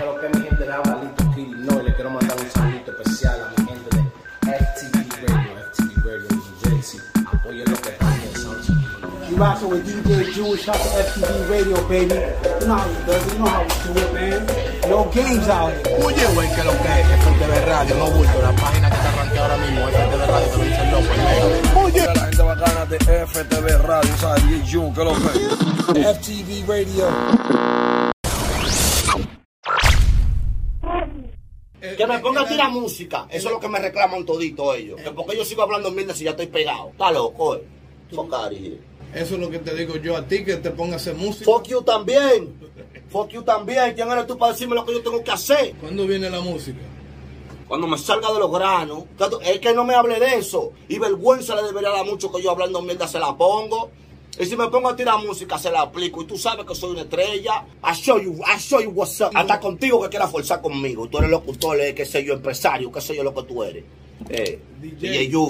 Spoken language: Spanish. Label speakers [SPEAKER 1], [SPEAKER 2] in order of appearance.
[SPEAKER 1] Pero que mi gente de Abalito Kitty no, y le quiero mandar un saludito especial a mi gente de FTV Radio, FTV Radio New Jersey. Apoyen lo que están pensando.
[SPEAKER 2] You rockin' with DJ Jewish, shout to FTV Radio, baby. You know how we do it, you know how we do it, man. No games out here.
[SPEAKER 3] Oye, güey, que lo que es FTV Radio, no bulto, la página que está arranqueada ahora mismo, FTV Radio, te lo dice el loco.
[SPEAKER 4] Oye, la gente bacana de FTV Radio, ¿sabes? DJ Jun, que lo que es. FTV Radio.
[SPEAKER 5] Que me ponga a tirar música. Eso es lo que me reclaman todito ellos. Que porque yo sigo hablando mierda si ya estoy pegado. Está loco, eh.
[SPEAKER 3] Eso es lo que te digo yo a ti, que te pongas a hacer música.
[SPEAKER 5] Fuck you también. Fuck you también. ¿Quién eres tú para decirme lo que yo tengo que hacer?
[SPEAKER 3] ¿Cuándo viene la música?
[SPEAKER 5] Cuando me salga de los granos. Es que no me hable de eso. Y vergüenza le debería dar mucho que yo hablando mierda se la pongo. Y si me pongo a tirar música, se la aplico. Y tú sabes que soy una estrella. I show you, I show you what's up. Hasta contigo que quieras forzar conmigo. Tú eres locutor, eh, qué sé yo, empresario, qué sé yo lo que tú eres. Eh,
[SPEAKER 3] DJ.
[SPEAKER 5] DJ Yu.